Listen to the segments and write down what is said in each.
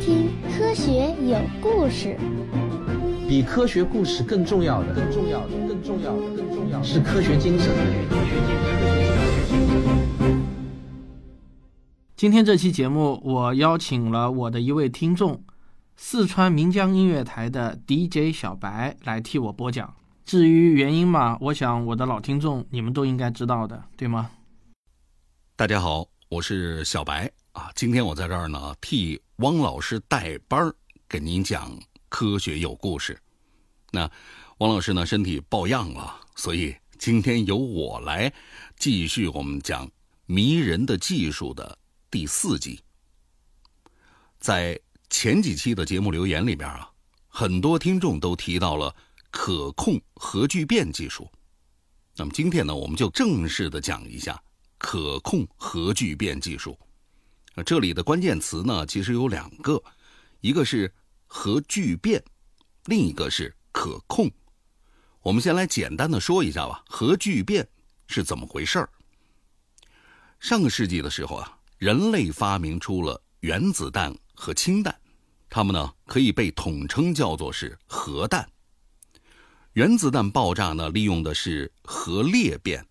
听《科学有故事》。比科学故事更重要的，更重要的，更重要的，更重要的是科学精神。今天这期节目，我邀请了我的一位听众，四川岷江音乐台的 DJ 小白来替我播讲。至于原因嘛，我想我的老听众你们都应该知道的，对吗？大家好，我是小白啊。今天我在这儿呢，替汪老师带班，给您讲科学有故事。那汪老师呢，身体抱恙了，所以今天由我来继续我们讲迷人的技术的。第四集，在前几期的节目留言里边啊，很多听众都提到了可控核聚变技术。那么今天呢，我们就正式的讲一下可控核聚变技术。这里的关键词呢，其实有两个，一个是核聚变，另一个是可控。我们先来简单的说一下吧，核聚变是怎么回事儿？上个世纪的时候啊。人类发明出了原子弹和氢弹，它们呢可以被统称叫做是核弹。原子弹爆炸呢利用的是核裂变，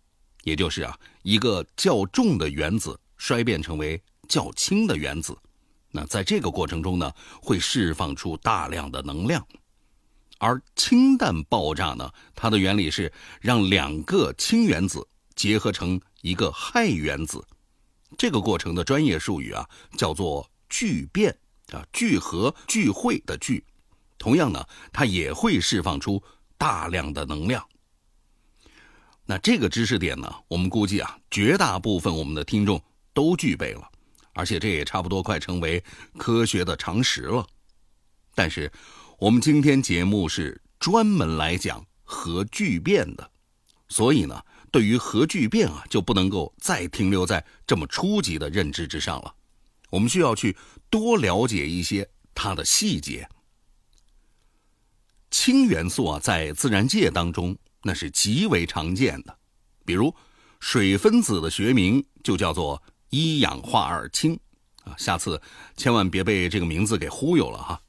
也就是啊一个较重的原子衰变成为较轻的原子，那在这个过程中呢会释放出大量的能量。而氢弹爆炸呢，它的原理是让两个氢原子结合成一个氦原子。这个过程的专业术语啊，叫做聚变啊，聚合聚会的聚。同样呢，它也会释放出大量的能量。那这个知识点呢，我们估计啊，绝大部分我们的听众都具备了，而且这也差不多快成为科学的常识了。但是，我们今天节目是专门来讲核聚变的，所以呢。对于核聚变啊，就不能够再停留在这么初级的认知之上了。我们需要去多了解一些它的细节。氢元素啊，在自然界当中那是极为常见的，比如水分子的学名就叫做一氧化二氢啊。下次千万别被这个名字给忽悠了哈。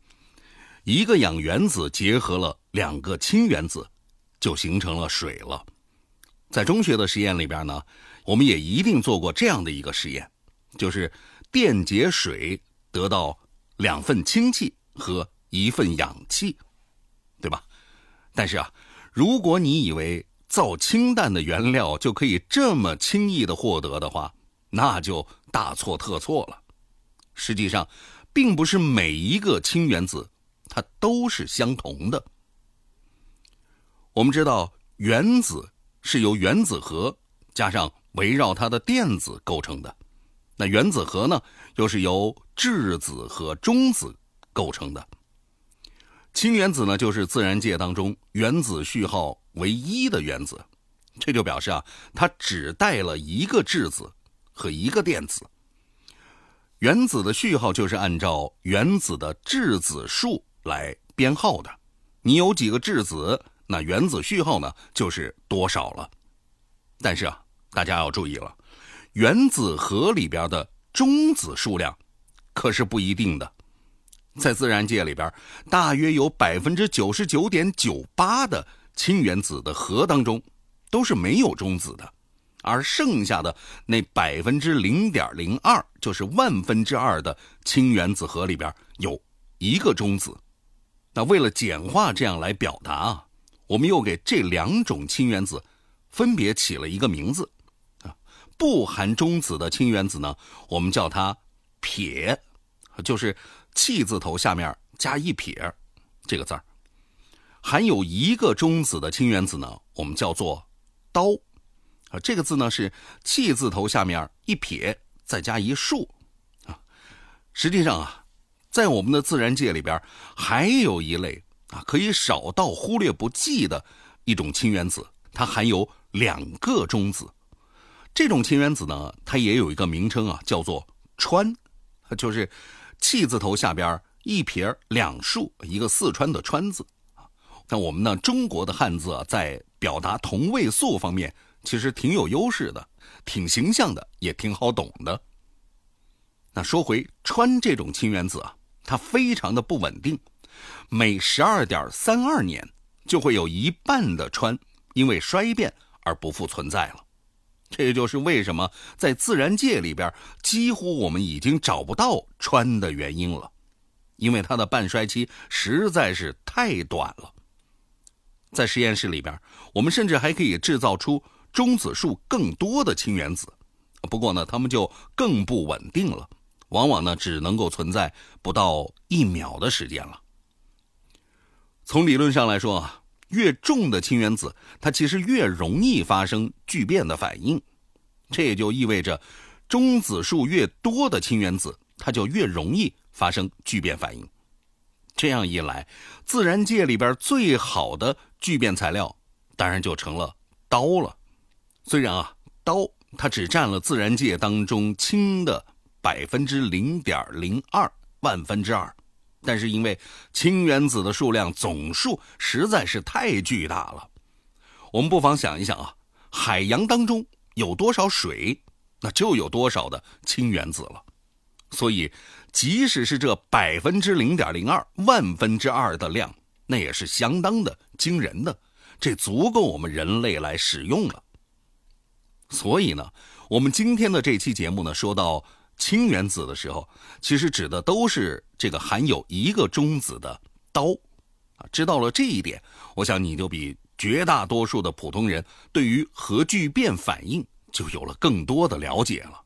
一个氧原子结合了两个氢原子，就形成了水了。在中学的实验里边呢，我们也一定做过这样的一个实验，就是电解水得到两份氢气和一份氧气，对吧？但是啊，如果你以为造氢弹的原料就可以这么轻易的获得的话，那就大错特错了。实际上，并不是每一个氢原子它都是相同的。我们知道原子。是由原子核加上围绕它的电子构成的，那原子核呢，又是由质子和中子构成的。氢原子呢，就是自然界当中原子序号为一的原子，这就表示啊，它只带了一个质子和一个电子。原子的序号就是按照原子的质子数来编号的，你有几个质子？那原子序号呢，就是多少了。但是啊，大家要注意了，原子核里边的中子数量可是不一定的。在自然界里边，大约有百分之九十九点九八的氢原子的核当中都是没有中子的，而剩下的那百分之零点零二，就是万分之二的氢原子核里边有一个中子。那为了简化这样来表达啊。我们又给这两种氢原子分别起了一个名字，啊，不含中子的氢原子呢，我们叫它撇，就是气字头下面加一撇这个字儿；含有一个中子的氢原子呢，我们叫做刀，啊，这个字呢是气字头下面一撇再加一竖，啊，实际上啊，在我们的自然界里边还有一类。啊，可以少到忽略不计的一种氢原子，它含有两个中子。这种氢原子呢，它也有一个名称啊，叫做川，就是气字头下边一撇两竖一个四川的川字。那我们呢，中国的汉字啊，在表达同位素方面其实挺有优势的，挺形象的，也挺好懂的。那说回川这种氢原子啊，它非常的不稳定，每十二点三二年就会有一半的氚因为衰变而不复存在了。这也就是为什么在自然界里边几乎我们已经找不到氚的原因了，因为它的半衰期实在是太短了。在实验室里边，我们甚至还可以制造出中子数更多的氢原子，不过呢，它们就更不稳定了，往往呢只能够存在不到一秒的时间了。从理论上来说啊。越重的氢原子，它其实越容易发生聚变的反应，这也就意味着，中子数越多的氢原子，它就越容易发生聚变反应。这样一来，自然界里边最好的聚变材料，当然就成了氘了。虽然啊，氘它只占了自然界当中氢的百分之零点零二万分之二。但是因为氢原子的数量总数实在是太巨大了，我们不妨想一想啊，海洋当中有多少水，那就有多少的氢原子了。所以，即使是这百分之零点零二万分之二的量，那也是相当的惊人的，这足够我们人类来使用了。所以呢，我们今天的这期节目呢，说到。氢原子的时候，其实指的都是这个含有一个中子的氘，啊，知道了这一点，我想你就比绝大多数的普通人对于核聚变反应就有了更多的了解了。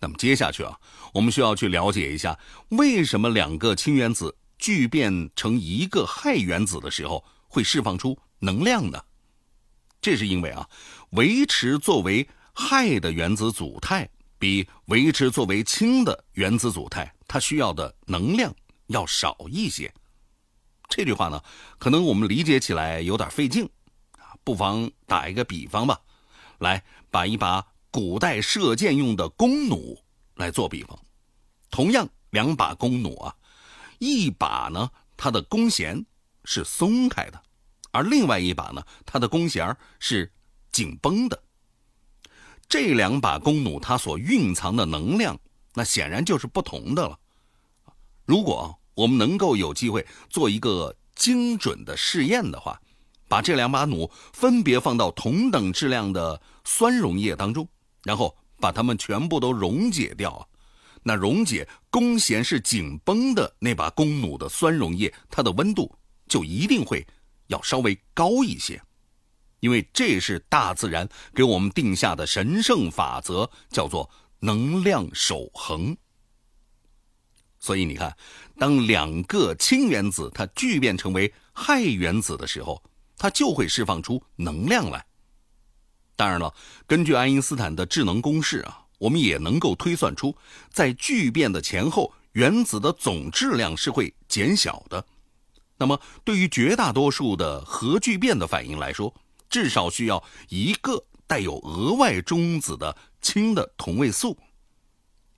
那么接下去啊，我们需要去了解一下，为什么两个氢原子聚变成一个氦原子的时候会释放出能量呢？这是因为啊，维持作为氦的原子组态。比维持作为氢的原子组态，它需要的能量要少一些。这句话呢，可能我们理解起来有点费劲啊，不妨打一个比方吧，来把一把古代射箭用的弓弩来做比方。同样两把弓弩啊，一把呢它的弓弦是松开的，而另外一把呢它的弓弦是紧绷的。这两把弓弩，它所蕴藏的能量，那显然就是不同的了。如果我们能够有机会做一个精准的试验的话，把这两把弩分别放到同等质量的酸溶液当中，然后把它们全部都溶解掉，那溶解弓弦是紧绷的那把弓弩的酸溶液，它的温度就一定会要稍微高一些。因为这是大自然给我们定下的神圣法则，叫做能量守恒。所以你看，当两个氢原子它聚变成为氦原子的时候，它就会释放出能量来。当然了，根据爱因斯坦的智能公式啊，我们也能够推算出，在聚变的前后，原子的总质量是会减小的。那么，对于绝大多数的核聚变的反应来说，至少需要一个带有额外中子的氢的同位素。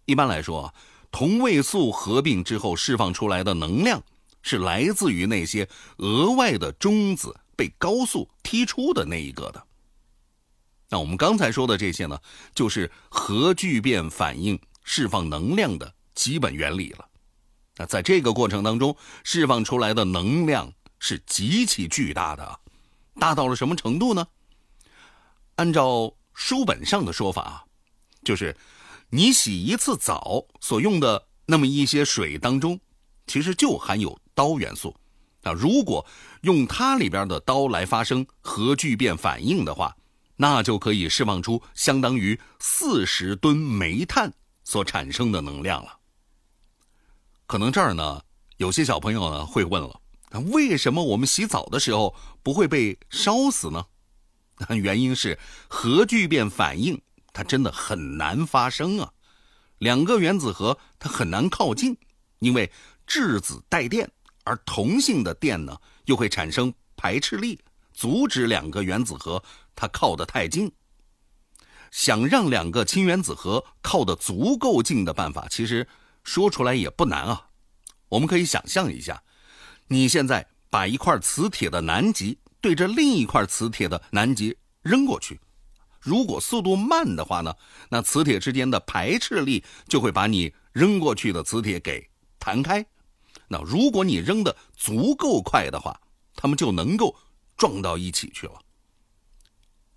一般来说，同位素合并之后释放出来的能量是来自于那些额外的中子被高速踢出的那一个的。那我们刚才说的这些呢，就是核聚变反应释放能量的基本原理了。那在这个过程当中，释放出来的能量是极其巨大的。大到了什么程度呢？按照书本上的说法，就是你洗一次澡所用的那么一些水当中，其实就含有氘元素。啊，如果用它里边的氘来发生核聚变反应的话，那就可以释放出相当于四十吨煤炭所产生的能量了。可能这儿呢，有些小朋友呢会问了。那为什么我们洗澡的时候不会被烧死呢？原因是核聚变反应它真的很难发生啊，两个原子核它很难靠近，因为质子带电，而同性的电呢又会产生排斥力，阻止两个原子核它靠得太近。想让两个氢原子核靠得足够近的办法，其实说出来也不难啊，我们可以想象一下。你现在把一块磁铁的南极对着另一块磁铁的南极扔过去，如果速度慢的话呢，那磁铁之间的排斥力就会把你扔过去的磁铁给弹开。那如果你扔的足够快的话，它们就能够撞到一起去了。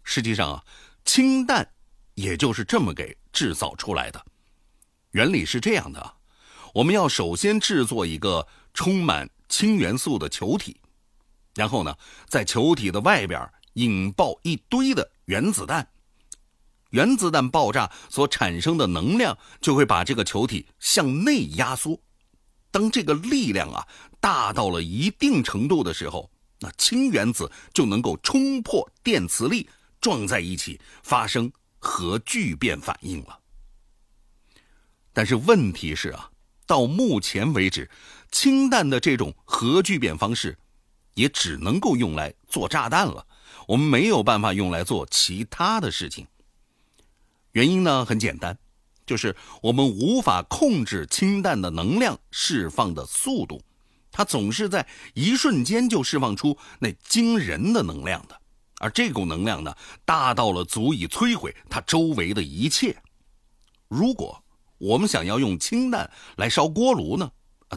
实际上啊，氢弹也就是这么给制造出来的。原理是这样的：我们要首先制作一个充满氢元素的球体，然后呢，在球体的外边引爆一堆的原子弹。原子弹爆炸所产生的能量就会把这个球体向内压缩。当这个力量啊大到了一定程度的时候，那氢原子就能够冲破电磁力。撞在一起发生核聚变反应了。但是问题是啊，到目前为止，氢弹的这种核聚变方式，也只能够用来做炸弹了。我们没有办法用来做其他的事情。原因呢很简单，就是我们无法控制氢弹的能量释放的速度，它总是在一瞬间就释放出那惊人的能量的。而这股能量呢，大到了足以摧毁它周围的一切。如果我们想要用氢弹来烧锅炉呢，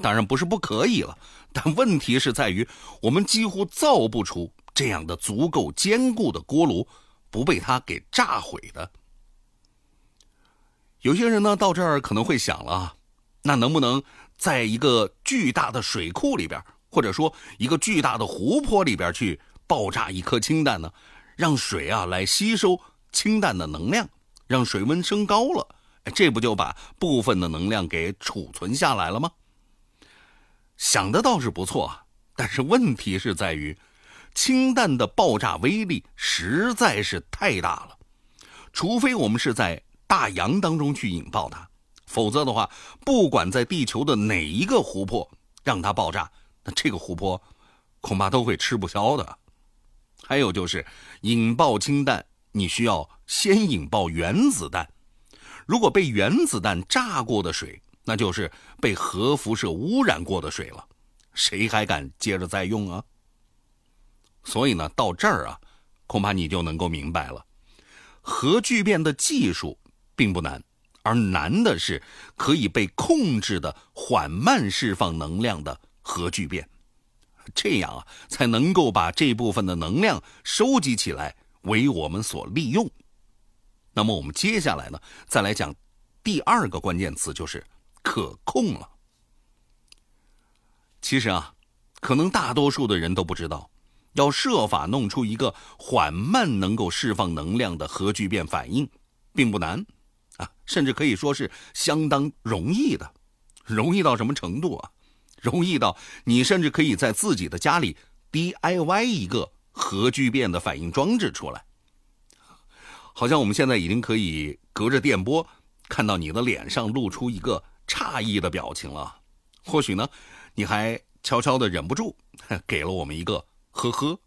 当然不是不可以了。但问题是在于，我们几乎造不出这样的足够坚固的锅炉，不被它给炸毁的。有些人呢，到这儿可能会想了，那能不能在一个巨大的水库里边，或者说一个巨大的湖泊里边去？爆炸一颗氢弹呢，让水啊来吸收氢弹的能量，让水温升高了，这不就把部分的能量给储存下来了吗？想的倒是不错，但是问题是在于，氢弹的爆炸威力实在是太大了，除非我们是在大洋当中去引爆它，否则的话，不管在地球的哪一个湖泊让它爆炸，那这个湖泊恐怕都会吃不消的。还有就是引爆氢弹，你需要先引爆原子弹。如果被原子弹炸过的水，那就是被核辐射污染过的水了，谁还敢接着再用啊？所以呢，到这儿啊，恐怕你就能够明白了，核聚变的技术并不难，而难的是可以被控制的缓慢释放能量的核聚变。这样啊，才能够把这部分的能量收集起来，为我们所利用。那么我们接下来呢，再来讲第二个关键词，就是可控了。其实啊，可能大多数的人都不知道，要设法弄出一个缓慢能够释放能量的核聚变反应，并不难啊，甚至可以说是相当容易的。容易到什么程度啊？容易到你甚至可以在自己的家里 DIY 一个核聚变的反应装置出来。好像我们现在已经可以隔着电波看到你的脸上露出一个诧异的表情了。或许呢，你还悄悄的忍不住 给了我们一个呵呵，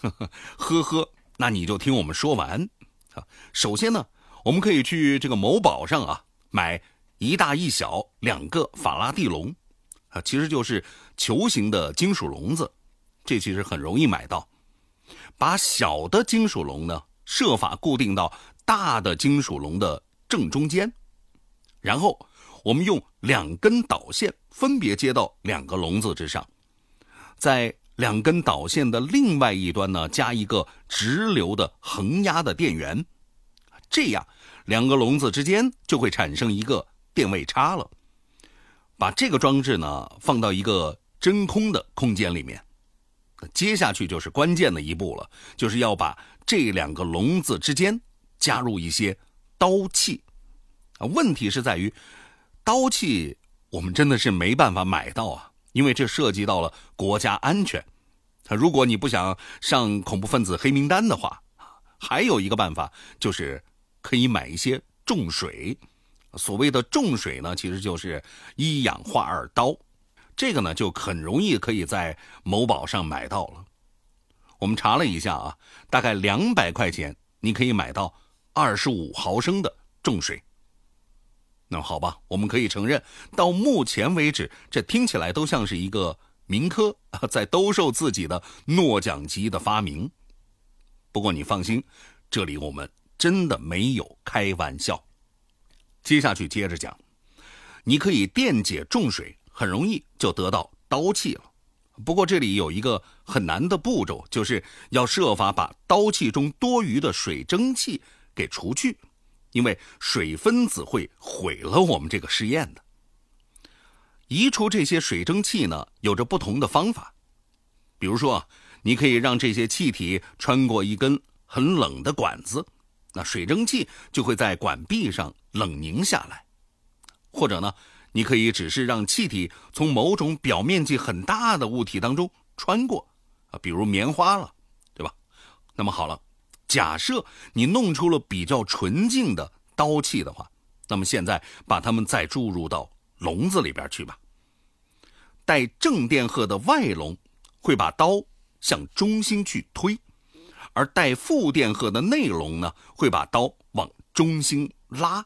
呵 呵呵呵。那你就听我们说完啊。首先呢，我们可以去这个某宝上啊买一大一小两个法拉第笼啊。其实就是球形的金属笼子，这其实很容易买到。把小的金属笼呢，设法固定到大的金属笼的正中间，然后我们用两根导线分别接到两个笼子之上，在两根导线的另外一端呢，加一个直流的恒压的电源，这样两个笼子之间就会产生一个电位差了。把这个装置呢放到一个真空的空间里面，接下去就是关键的一步了，就是要把这两个笼子之间加入一些刀器。啊，问题是在于刀器我们真的是没办法买到啊，因为这涉及到了国家安全。如果你不想上恐怖分子黑名单的话，还有一个办法就是可以买一些重水。所谓的重水呢，其实就是一氧化二刀，这个呢就很容易可以在某宝上买到了。我们查了一下啊，大概两百块钱，你可以买到二十五毫升的重水。那好吧，我们可以承认，到目前为止，这听起来都像是一个民科在兜售自己的诺奖级的发明。不过你放心，这里我们真的没有开玩笑。接下去接着讲，你可以电解重水很容易就得到刀气了。不过这里有一个很难的步骤，就是要设法把刀气中多余的水蒸气给除去，因为水分子会毁了我们这个试验的。移除这些水蒸气呢，有着不同的方法。比如说，你可以让这些气体穿过一根很冷的管子，那水蒸气就会在管壁上冷凝下来；或者呢，你可以只是让气体从某种表面积很大的物体当中穿过，啊，比如棉花了，对吧？那么好了，假设你弄出了比较纯净的刀气的话，那么现在把它们再注入到笼子里边去吧。带正电荷的外笼会把刀向中心去推，而带负电荷的内笼呢，会把刀往中心拉，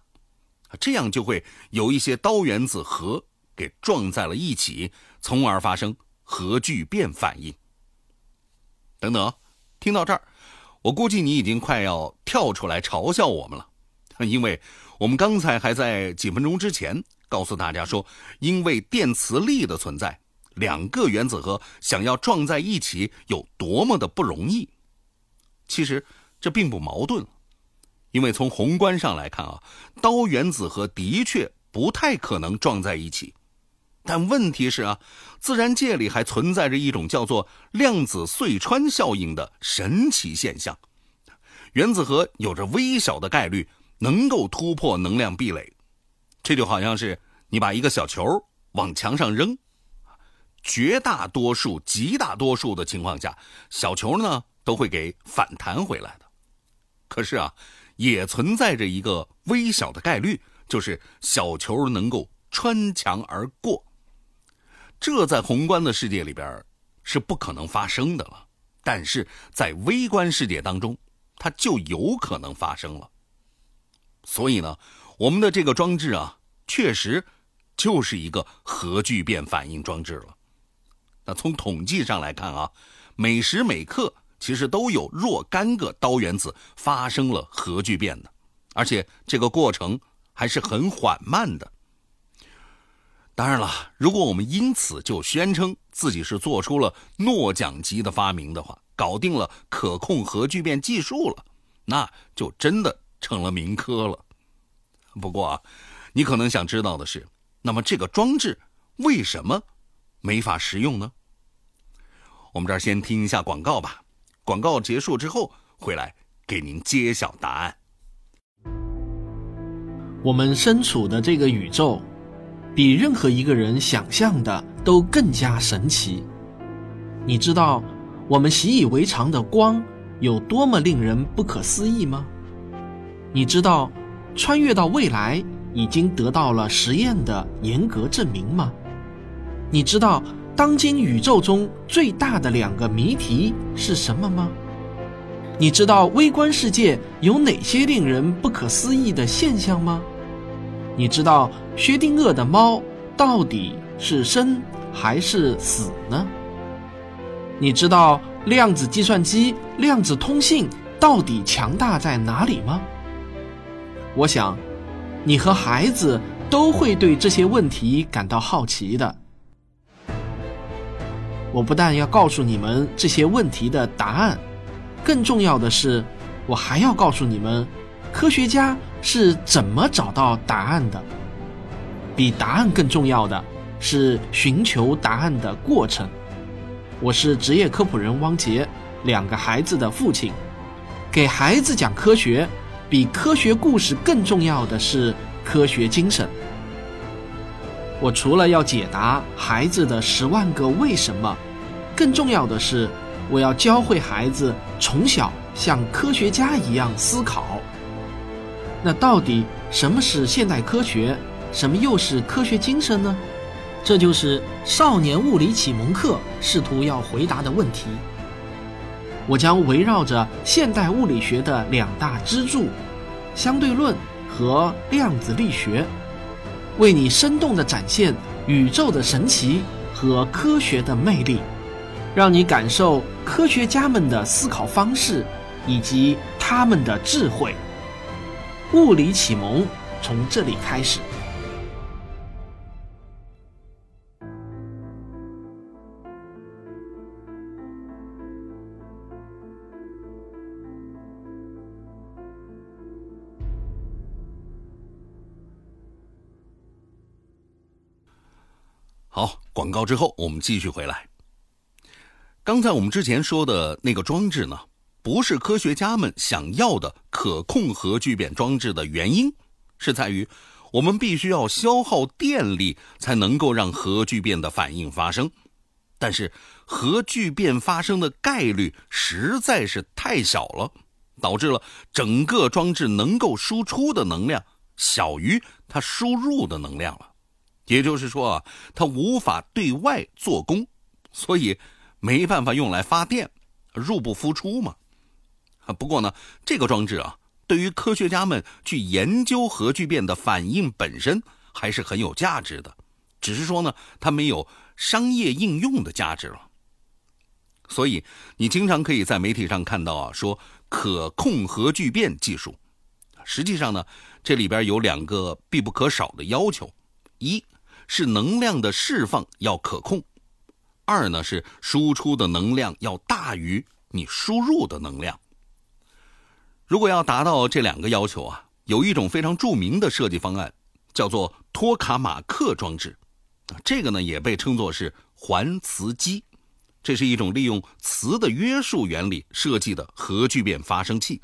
这样就会有一些刀原子核给撞在了一起，从而发生核聚变反应。等等，听到这儿，我估计你已经快要跳出来嘲笑我们了，因为我们刚才还在几分钟之前。告诉大家说，因为电磁力的存在，两个原子核想要撞在一起有多么的不容易。其实这并不矛盾，因为从宏观上来看啊，氘原子核的确不太可能撞在一起。但问题是啊，自然界里还存在着一种叫做量子隧穿效应的神奇现象，原子核有着微小的概率能够突破能量壁垒。这就好像是你把一个小球往墙上扔，绝大多数、极大多数的情况下，小球呢都会给反弹回来的。可是啊，也存在着一个微小的概率，就是小球能够穿墙而过。这在宏观的世界里边是不可能发生的了，但是在微观世界当中，它就有可能发生了。所以呢。我们的这个装置啊，确实就是一个核聚变反应装置了。那从统计上来看啊，每时每刻其实都有若干个氘原子发生了核聚变的，而且这个过程还是很缓慢的。当然了，如果我们因此就宣称自己是做出了诺奖级的发明的话，搞定了可控核聚变技术了，那就真的成了民科了。不过啊，你可能想知道的是，那么这个装置为什么没法实用呢？我们这儿先听一下广告吧。广告结束之后回来给您揭晓答案。我们身处的这个宇宙，比任何一个人想象的都更加神奇。你知道我们习以为常的光有多么令人不可思议吗？你知道？穿越到未来已经得到了实验的严格证明吗？你知道当今宇宙中最大的两个谜题是什么吗？你知道微观世界有哪些令人不可思议的现象吗？你知道薛定谔的猫到底是生还是死呢？你知道量子计算机、量子通信到底强大在哪里吗？我想，你和孩子都会对这些问题感到好奇的。我不但要告诉你们这些问题的答案，更重要的是，我还要告诉你们，科学家是怎么找到答案的。比答案更重要的是寻求答案的过程。我是职业科普人汪杰，两个孩子的父亲，给孩子讲科学。比科学故事更重要的是科学精神。我除了要解答孩子的十万个为什么，更重要的是，我要教会孩子从小像科学家一样思考。那到底什么是现代科学？什么又是科学精神呢？这就是少年物理启蒙课试图要回答的问题。我将围绕着现代物理学的两大支柱——相对论和量子力学，为你生动地展现宇宙的神奇和科学的魅力，让你感受科学家们的思考方式以及他们的智慧。物理启蒙从这里开始。好广告之后我们继续回来。刚才我们之前说的那个装置呢不是科学家们想要的可控核聚变装置的原因，是在于我们必须要消耗电力才能够让核聚变的反应发生。但是核聚变发生的概率实在是太小了，导致了整个装置能够输出的能量小于它输入的能量了，也就是说啊，它无法对外做功，所以没办法用来发电，入不敷出嘛。不过呢，这个装置啊，对于科学家们去研究核聚变的反应本身还是很有价值的，只是说呢，它没有。商业应用的价值了，所以你经常可以在媒体上看到啊，说可控核聚变技术。实际上呢，这里边有两个必不可少的要求：一是能量的释放要可控；二呢是输出的能量要大于你输入的能量。如果要达到这两个要求啊，有一种非常著名的设计方案，叫做托卡马克装置。这个呢也被称作是环磁机，这是一种利用磁的约束原理设计的核聚变发生器。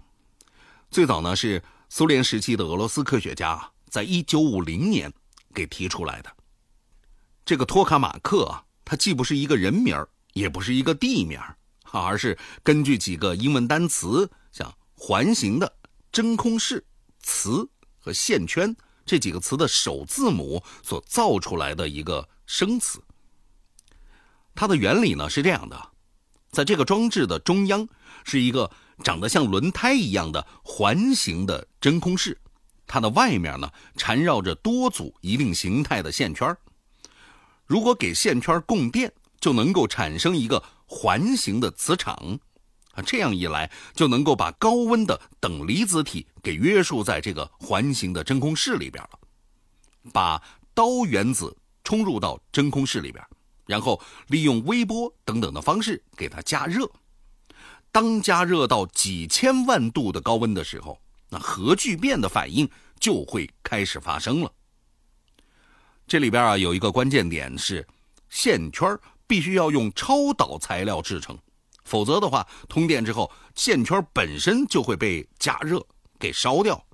最早呢是苏联时期的俄罗斯科学家在一九五零年给提出来的。这个托卡马克啊，它既不是一个人名也不是一个地名而是根据几个英文单词，环形的、真空室、磁和线圈。这几个词的首字母所造出来的一个生词。它的原理呢是这样的，在这个装置的中央是一个长得像轮胎一样的环形的真空室，它的外面呢缠绕着多组一定形态的线圈。如果给线圈供电，就能够产生一个环形的磁场。啊，这样一来就能够把高温的等离子体给约束在这个环形的真空室里边了。把氘原子冲入到真空室里边，然后利用微波等等的方式给它加热。当加热到几千万度的高温的时候，那核聚变的反应就会开始发生了。这里边啊有一个关键点是，线圈必须要用超导材料制成。否则的话，通电之后，线圈本身就会被加热给烧掉，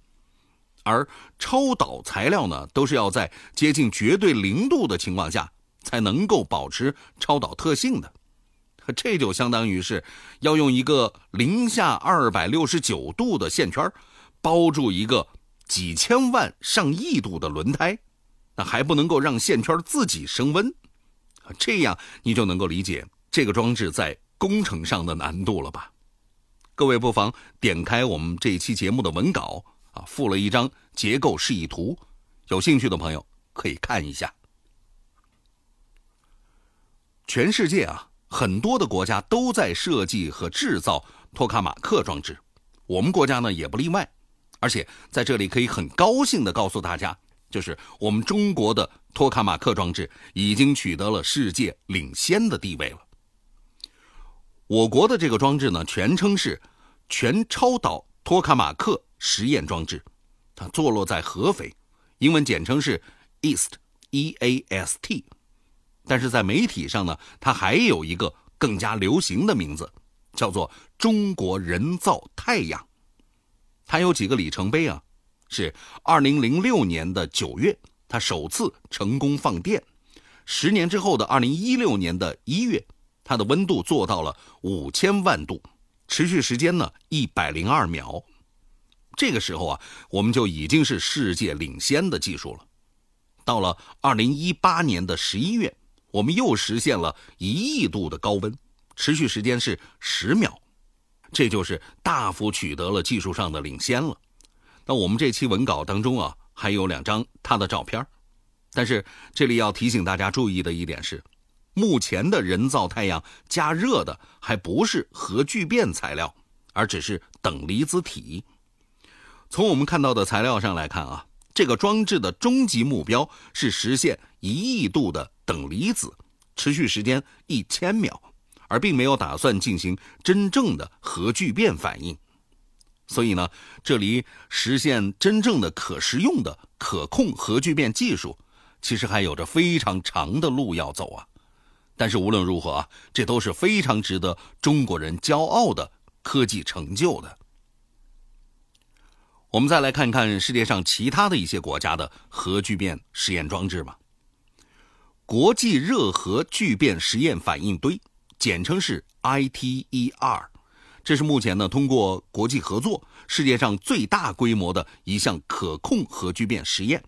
而超导材料呢，都是要在接近绝对零度的情况下才能够保持超导特性的。这就相当于是要用一个零下二百六十九度的线圈包住一个几千万上亿度的轮胎，那还不能够让线圈自己升温，这样你就能够理解这个装置在。工程上的难度了吧？各位不妨点开我们这一期节目的文稿啊，附了一张结构示意图，有兴趣的朋友可以看一下。全世界啊，很多的国家都在设计和制造托卡马克装置，我们国家呢也不例外。而且在这里可以很高兴的告诉大家，就是我们中国的托卡马克装置已经取得了世界领先的地位了。我国的这个装置呢，全称是全超导托卡马克实验装置，它坐落在合肥，英文简称是 EAST，E A S T。但是在媒体上呢，它还有一个更加流行的名字，叫做中国人造太阳。它有几个里程碑啊？是2006年的9月，它首次成功放电；十年之后的2016年的一月。它的温度做到了五千万度，持续时间呢一百零二秒。这个时候啊，我们就已经是世界领先的技术了。到了二零一八年的十一月，我们又实现了一亿度的高温，持续时间是十秒，这就是大幅取得了技术上的领先了。那我们这期文稿当中啊，还有两张它的照片，但是这里要提醒大家注意的一点是。目前的人造太阳加热的还不是核聚变材料，而只是等离子体。从我们看到的材料上来看啊，这个装置的终极目标是实现一亿度的等离子，持续时间一千秒，而并没有打算进行真正的核聚变反应。所以呢，这里实现真正的可食用的可控核聚变技术，其实还有着非常长的路要走啊。但是无论如何啊，这都是非常值得中国人骄傲的科技成就的。我们再来看看世界上其他的一些国家的核聚变实验装置吧。国际热核聚变实验反应堆，简称是 ITER，这是目前呢通过国际合作世界上最大规模的一项可控核聚变实验。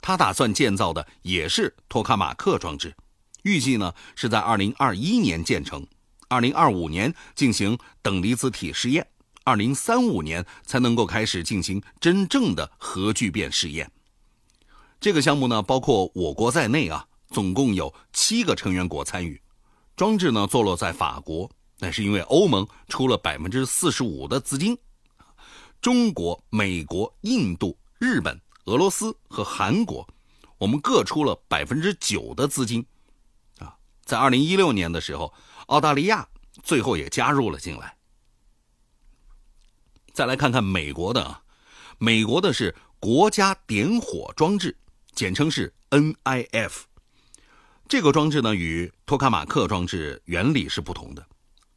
他打算建造的也是托卡马克装置，预计呢是在2021年建成，2025年进行等离子体试验。二零三五年才能够开始进行真正的核聚变试验。这个项目呢，包括我国在内啊，总共有七个成员国参与。装置呢，坐落在法国，那是因为欧盟出了百分之四十五的资金，中国、美国、印度、日本、俄罗斯和韩国，我们各出了百分之九的资金。在二零一六年的时候，澳大利亚最后也加入了进来。再来看看美国的啊，美国的是国家点火装置，简称是 NIF。这个装置呢与托卡马克装置原理是不同的，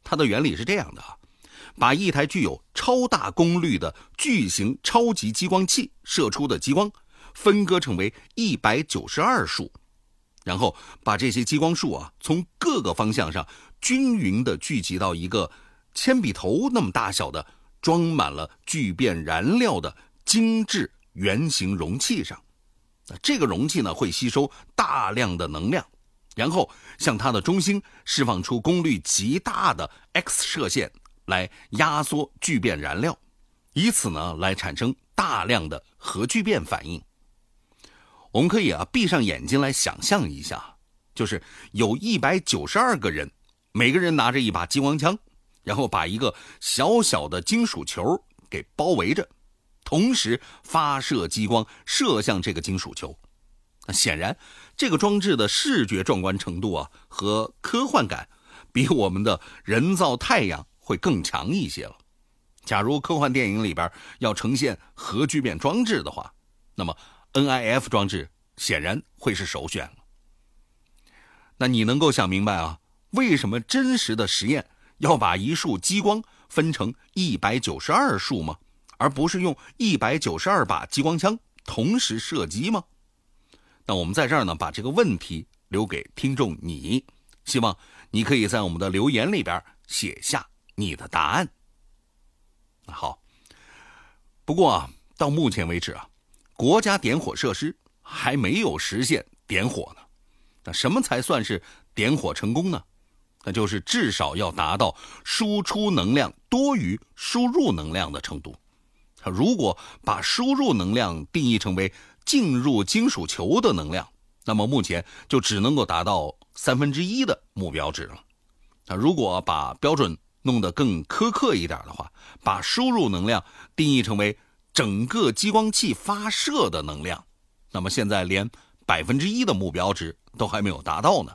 它的原理是这样的啊，把一台具有超大功率的巨型超级激光器射出的激光分割成为一百九十二束，然后把这些激光束啊从各个方向上均匀的聚集到一个铅笔头那么大小的。装满了聚变燃料的精致圆形容器上，这个容器呢会吸收大量的能量，然后向它的中心释放出功率极大的 X 射线来压缩聚变燃料，以此呢来产生大量的核聚变反应。我们可以啊闭上眼睛来想象一下，就是有一百九十二个人，每个人拿着一把激光枪。然后把一个小小的金属球给包围着，同时发射激光射向这个金属球。那显然，这个装置的视觉壮观程度啊和科幻感，比我们的人造太阳会更强一些了。假如科幻电影里边要呈现核聚变装置的话，那么 NIF 装置显然会是首选了。那你能够想明白啊，为什么真实的实验？要把一束激光分成一百九十二束吗？而不是用一百九十二把激光枪同时射击吗？那我们在这儿呢，把这个问题留给听众你，希望你可以在我们的留言里边写下你的答案。好，不过啊，到目前为止啊，国家点火设施还没有实现点火呢。那什么才算是点火成功呢？那就是至少要达到输出能量多于输入能量的程度。如果把输入能量定义成为进入金属球的能量，那么目前就只能够达到三分之一的目标值了。那如果把标准弄得更苛刻一点的话，把输入能量定义成为整个激光器发射的能量，那么现在连百分之一的目标值都还没有达到呢。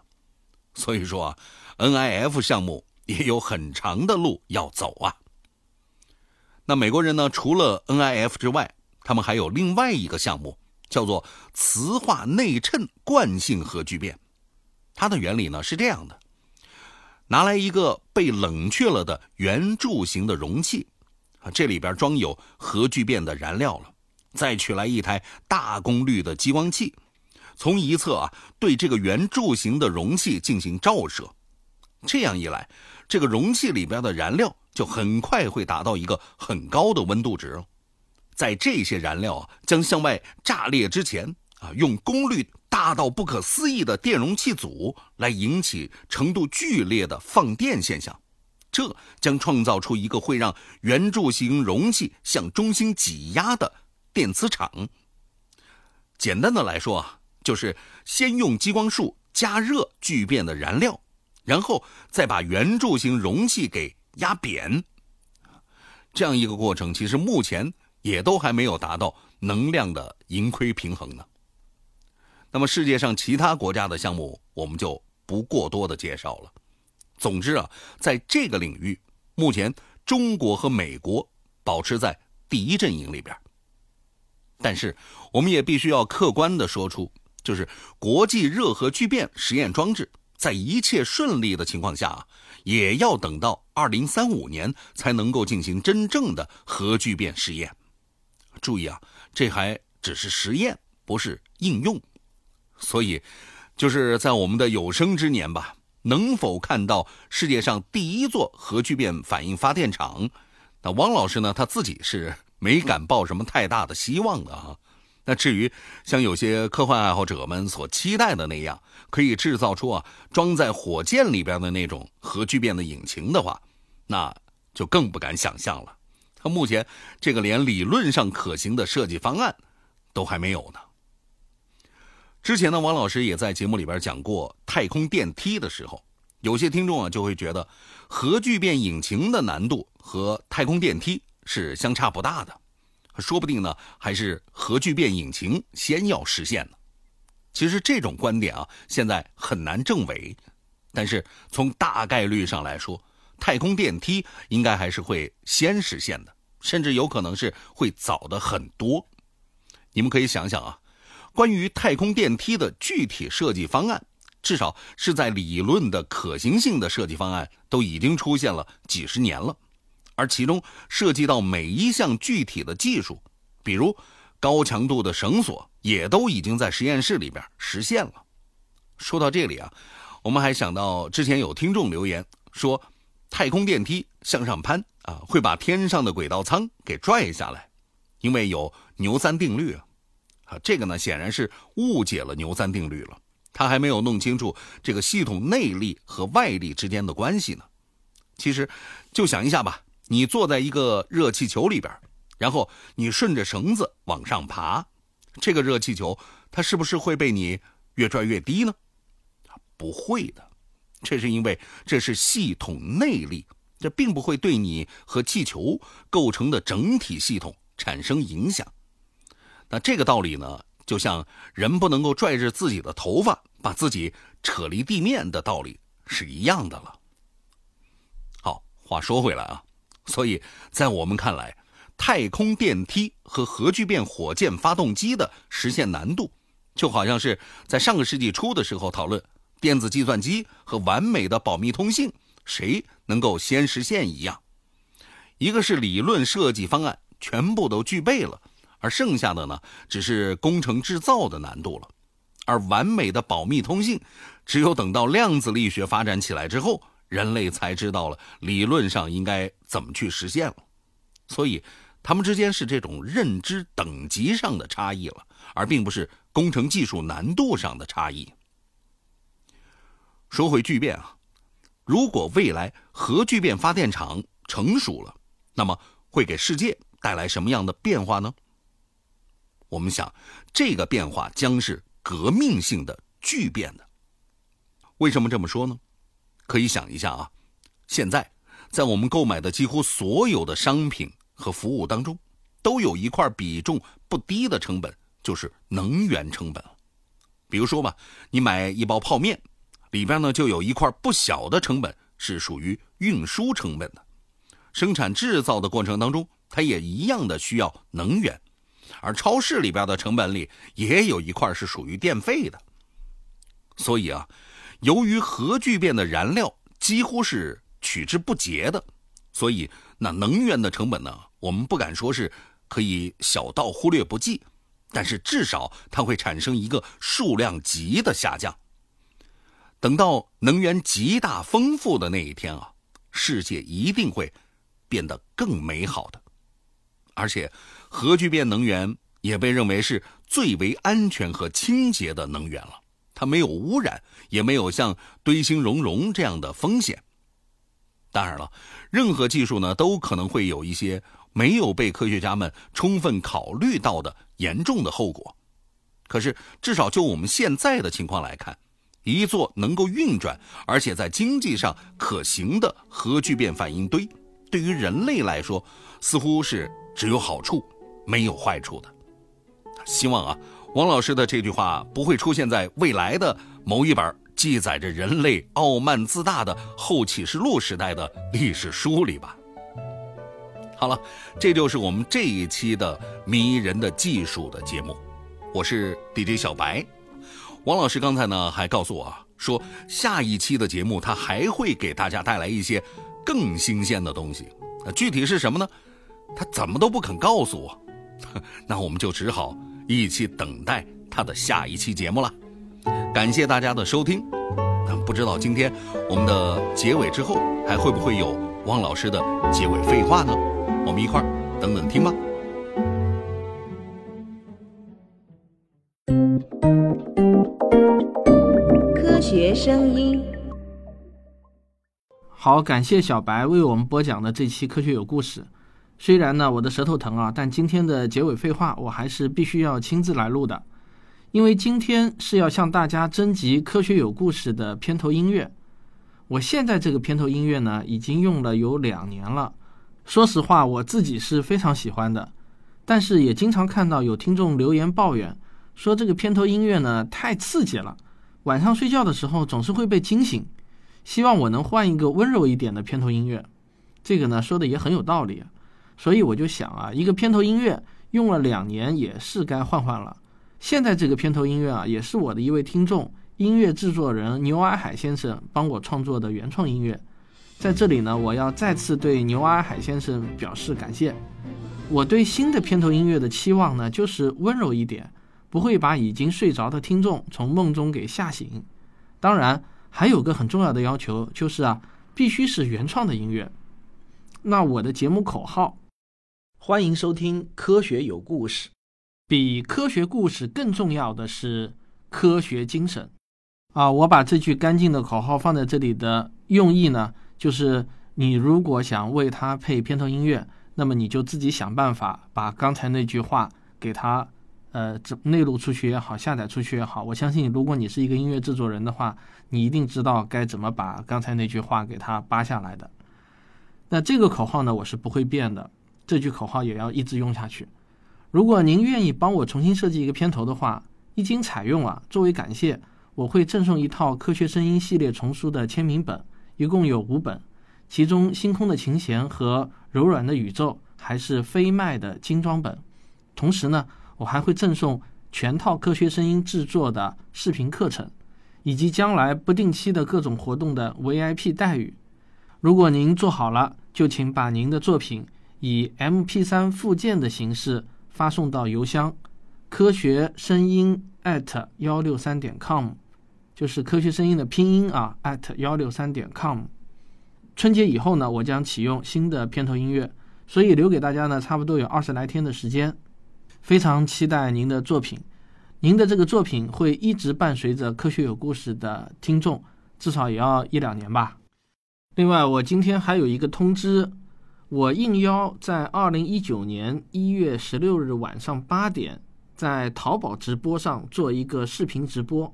所以说啊。NIF 项目也有很长的路要走啊。那美国人呢？除了 NIF 之外，他们还有另外一个项目，叫做磁化内衬惯性核聚变。它的原理呢是这样的：拿来一个被冷却了的圆柱形的容器，啊，这里边装有核聚变的燃料了，再取来一台大功率的激光器，从一侧啊对这个圆柱形的容器进行照射。这样一来，这个容器里边的燃料就很快会达到一个很高的温度值。在这些燃料啊将向外炸裂之前啊，用功率大到不可思议的电容器组来引起程度剧烈的放电现象，这将创造出一个会让圆柱形容器向中心挤压的电磁场。简单的来说啊，就是先用激光束加热聚变的燃料。然后再把圆柱形容器给压扁，这样一个过程，其实目前也都还没有达到能量的盈亏平衡呢。那么世界上其他国家的项目，我们就不过多的介绍了。总之啊，在这个领域，目前中国和美国保持在第一阵营里边。但是，我们也必须要客观的说出，就是国际热核聚变实验装置在一切顺利的情况下啊，也要等到二零三五年才能够进行真正的核聚变实验。注意啊，这还只是实验，不是应用。所以，就是在我们的有生之年吧，能否看到世界上第一座核聚变反应发电厂？那汪老师呢，他自己是没敢抱什么太大的希望的啊。那至于像有些科幻爱好者们所期待的那样，可以制造出啊装在火箭里边的那种核聚变的引擎的话，那就更不敢想象了。他目前这个连理论上可行的设计方案都还没有呢。之前呢，王老师也在节目里边讲过太空电梯的时候，有些听众啊就会觉得核聚变引擎的难度和太空电梯是相差不大的。说不定呢，还是核聚变引擎先要实现呢。其实这种观点啊，现在很难证伪。但是从大概率上来说，太空电梯应该还是会先实现的，甚至有可能是会早的很多。你们可以想想啊，关于太空电梯的具体设计方案，至少是在理论的可行性的设计方案都已经出现了几十年了。而其中涉及到每一项具体的技术，比如高强度的绳索，也都已经在实验室里边实现了。说到这里啊，我们还想到之前有听众留言说，太空电梯向上攀啊，会把天上的轨道舱给拽下来，因为有牛三定律啊。啊，这个呢显然是误解了牛三定律了，他还没有弄清楚这个系统内力和外力之间的关系呢。其实，就想一下吧。你坐在一个热气球里边，然后你顺着绳子往上爬，这个热气球它是不是会被你越拽越低呢？不会的，这是因为这是系统内力，这并不会对你和气球构成的整体系统产生影响。那这个道理呢，就像人不能够拽着自己的头发把自己扯离地面的道理是一样的了。好，话说回来啊。所以在我们看来，太空电梯和核聚变火箭发动机的实现难度，就好像是在上个世纪初的时候讨论电子计算机和完美的保密通信谁能够先实现一样。一个是理论设计方案全部都具备了，而剩下的呢，只是工程制造的难度了。而完美的保密通信，只有等到量子力学发展起来之后。人类才知道了理论上应该怎么去实现了，所以他们之间是这种认知等级上的差异了，而并不是工程技术难度上的差异。说回聚变啊，如果未来核聚变发电厂成熟了，那么会给世界带来什么样的变化呢？我们想，这个变化将是革命性的巨变的。为什么这么说呢？可以想一下啊，现在在我们购买的几乎所有的商品和服务当中，都有一块比重不低的成本，就是能源成本。比如说吧，你买一包泡面，里边呢就有一块不小的成本是属于运输成本的。生产制造的过程当中，它也一样的需要能源。而超市里边的成本里也有一块是属于电费的。所以啊。由于核聚变的燃料几乎是取之不竭的，所以那能源的成本呢，我们不敢说是可以小到忽略不计，但是至少它会产生一个数量级的下降。等到能源极大丰富的那一天啊，世界一定会变得更美好的。而且，核聚变能源也被认为是最为安全和清洁的能源了。它没有污染，也没有像堆芯熔融这样的风险。当然了，任何技术呢都可能会有一些没有被科学家们充分考虑到的严重的后果。可是，至少就我们现在的情况来看，一座能够运转而且在经济上可行的核聚变反应堆，对于人类来说似乎是只有好处，没有坏处的。希望啊。王老师的这句话不会出现在未来的某一本记载着人类傲慢自大的后启示录时代的历史书里吧？好了，这就是我们这一期的迷人的技术的节目。我是 DJ 小白，王老师刚才呢还告诉我说，下一期的节目他还会给大家带来一些更新鲜的东西。具体是什么呢？他怎么都不肯告诉我。那我们就只好一起等待他的下一期节目了。感谢大家的收听。但不知道今天我们的结尾之后还会不会有汪老师的结尾废话呢？我们一块儿等等听吧。科学声音，好，感谢小白为我们播讲的这期科学有故事。虽然呢我的舌头疼啊，但今天的结尾废话我还是必须要亲自来录的，因为今天是要向大家征集科学有故事的片头音乐。我现在这个片头音乐呢，已经用了有两年了。说实话，我自己是非常喜欢的，但是也经常看到有听众留言抱怨，说这个片头音乐呢太刺激了，晚上睡觉的时候总是会被惊醒。希望我能换一个温柔一点的片头音乐。这个呢说的也很有道理。所以我就想啊，一个片头音乐用了两年，也是该换换了。现在这个片头音乐啊，也是我的一位听众、音乐制作人牛阿海先生帮我创作的原创音乐。在这里呢，我要再次对牛阿海先生表示感谢。我对新的片头音乐的期望呢，就是温柔一点，不会把已经睡着的听众从梦中给吓醒。当然，还有个很重要的要求，就是啊，必须是原创的音乐。那我的节目口号。欢迎收听《科学有故事》，比科学故事更重要的是科学精神。啊，我把这句干净的口号放在这里的用意呢，就是你如果想为它配片头音乐，那么你就自己想办法把刚才那句话给它，呃，内录出去也好，下载出去也好。我相信，如果你是一个音乐制作人的话，你一定知道该怎么把刚才那句话给它扒下来的。那这个口号呢，我是不会变的。这句口号也要一直用下去。如果您愿意帮我重新设计一个片头的话，一经采用啊，作为感谢，我会赠送一套《科学声音》系列丛书的签名本，一共有五本，其中《星空的琴弦》和《柔软的宇宙》还是非卖的精装本。同时呢，我还会赠送全套《科学声音》制作的视频课程，以及将来不定期的各种活动的 VIP 待遇。如果您做好了，就请把您的作品。以 MP3 附件的形式发送到邮箱科学声音幺六三点 com，就是科学声音的拼音啊幺六三点 com。春节以后呢，我将启用新的片头音乐，所以留给大家呢，差不多有二十来天的时间。非常期待您的作品，您的这个作品会一直伴随着科学有故事的听众，至少也要一两年吧。另外，我今天还有一个通知。我应邀在二零一九年一月十六日晚上八点，在淘宝直播上做一个视频直播，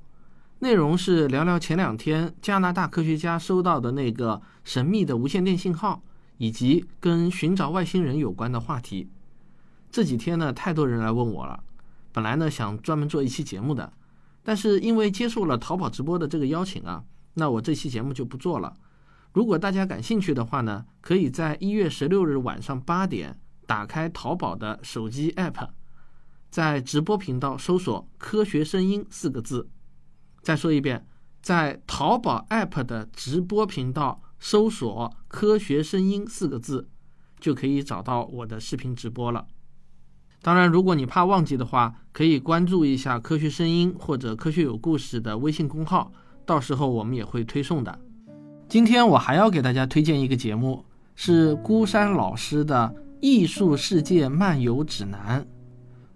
内容是聊聊前两天加拿大科学家收到的那个神秘的无线电信号，以及跟寻找外星人有关的话题。这几天呢，太多人来问我了，本来呢想专门做一期节目的，但是因为接受了淘宝直播的这个邀请啊，那我这期节目就不做了。如果大家感兴趣的话呢，可以在一月十六日晚上八点打开淘宝的手机 app，在直播频道搜索“科学声音”四个字。再说一遍，在淘宝 app 的直播频道搜索“科学声音”四个字，就可以找到我的视频直播了。当然，如果你怕忘记的话，可以关注一下“科学声音”或者“科学有故事”的微信公号，到时候我们也会推送的。今天我还要给大家推荐一个节目，是孤山老师的《艺术世界漫游指南》。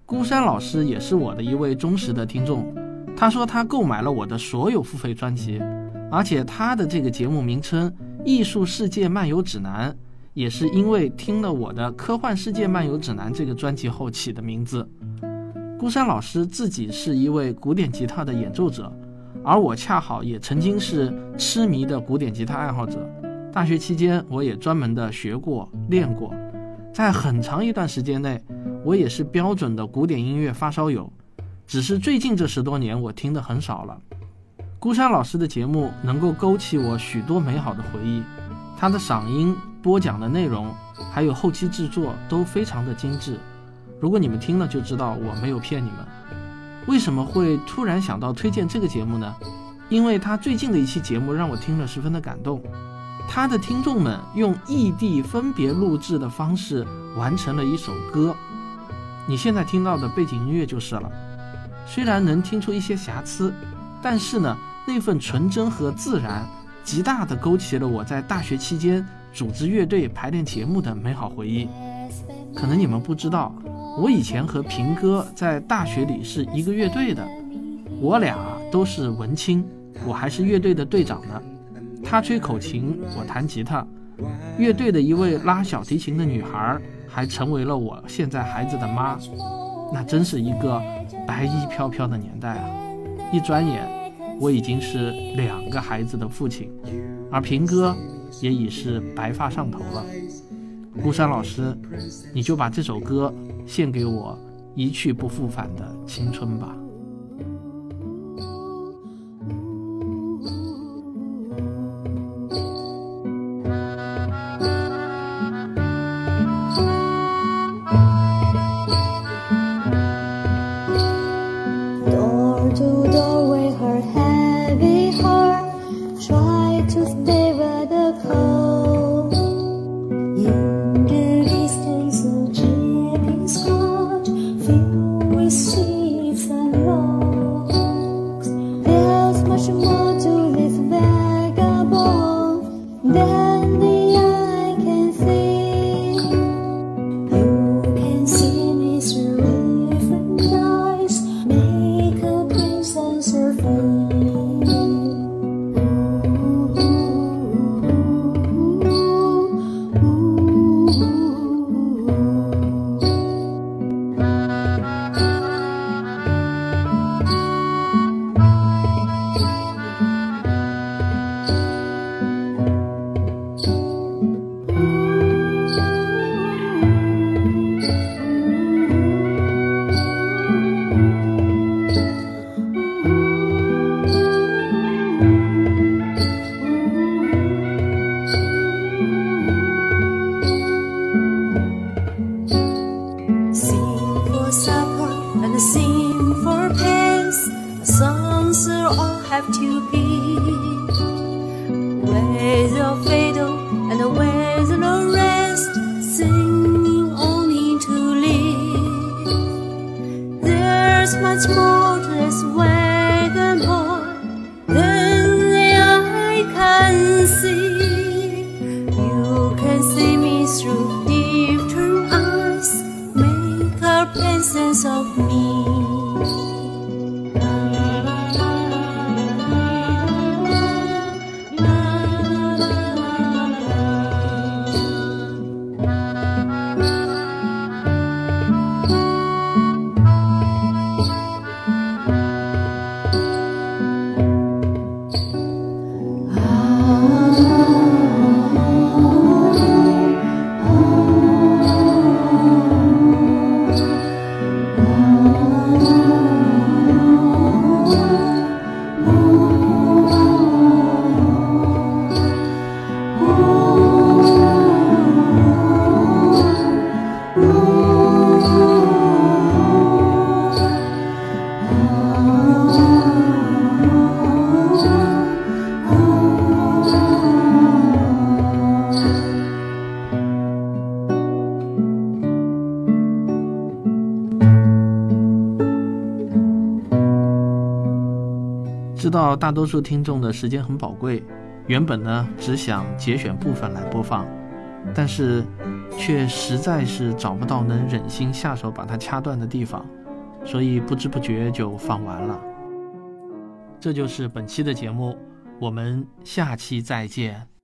孤山老师也是我的一位忠实的听众，他说他购买了我的所有付费专辑，而且他的这个节目名称《艺术世界漫游指南》也是因为听了我的《科幻世界漫游指南》这个专辑后起的名字。孤山老师自己是一位古典吉他的演奏者。而我恰好也曾经是痴迷的古典吉他爱好者，大学期间我也专门的学过练过，在很长一段时间内，我也是标准的古典音乐发烧友，只是最近这十多年我听的很少了。孤山老师的节目能够勾起我许多美好的回忆，他的嗓音、播讲的内容，还有后期制作都非常的精致，如果你们听了就知道我没有骗你们。为什么会突然想到推荐这个节目呢？因为他最近的一期节目让我听了十分的感动。他的听众们用异地分别录制的方式完成了一首歌，你现在听到的背景音乐就是了。虽然能听出一些瑕疵，但是呢，那份纯真和自然，极大的勾起了我在大学期间组织乐队排练节目的美好回忆。可能你们不知道，我以前和平哥在大学里是一个乐队的，我俩都是文青，我还是乐队的队长呢。他吹口琴，我弹吉他。乐队的一位拉小提琴的女孩，还成为了我现在孩子的妈。那真是一个白衣飘飘的年代啊！一转眼，我已经是两个孩子的父亲，而平哥也已是白发上头了。孤山老师，你就把这首歌献给我一去不复返的青春吧。大多数听众的时间很宝贵，原本呢只想节选部分来播放，但是却实在是找不到能忍心下手把它掐断的地方，所以不知不觉就放完了。这就是本期的节目，我们下期再见。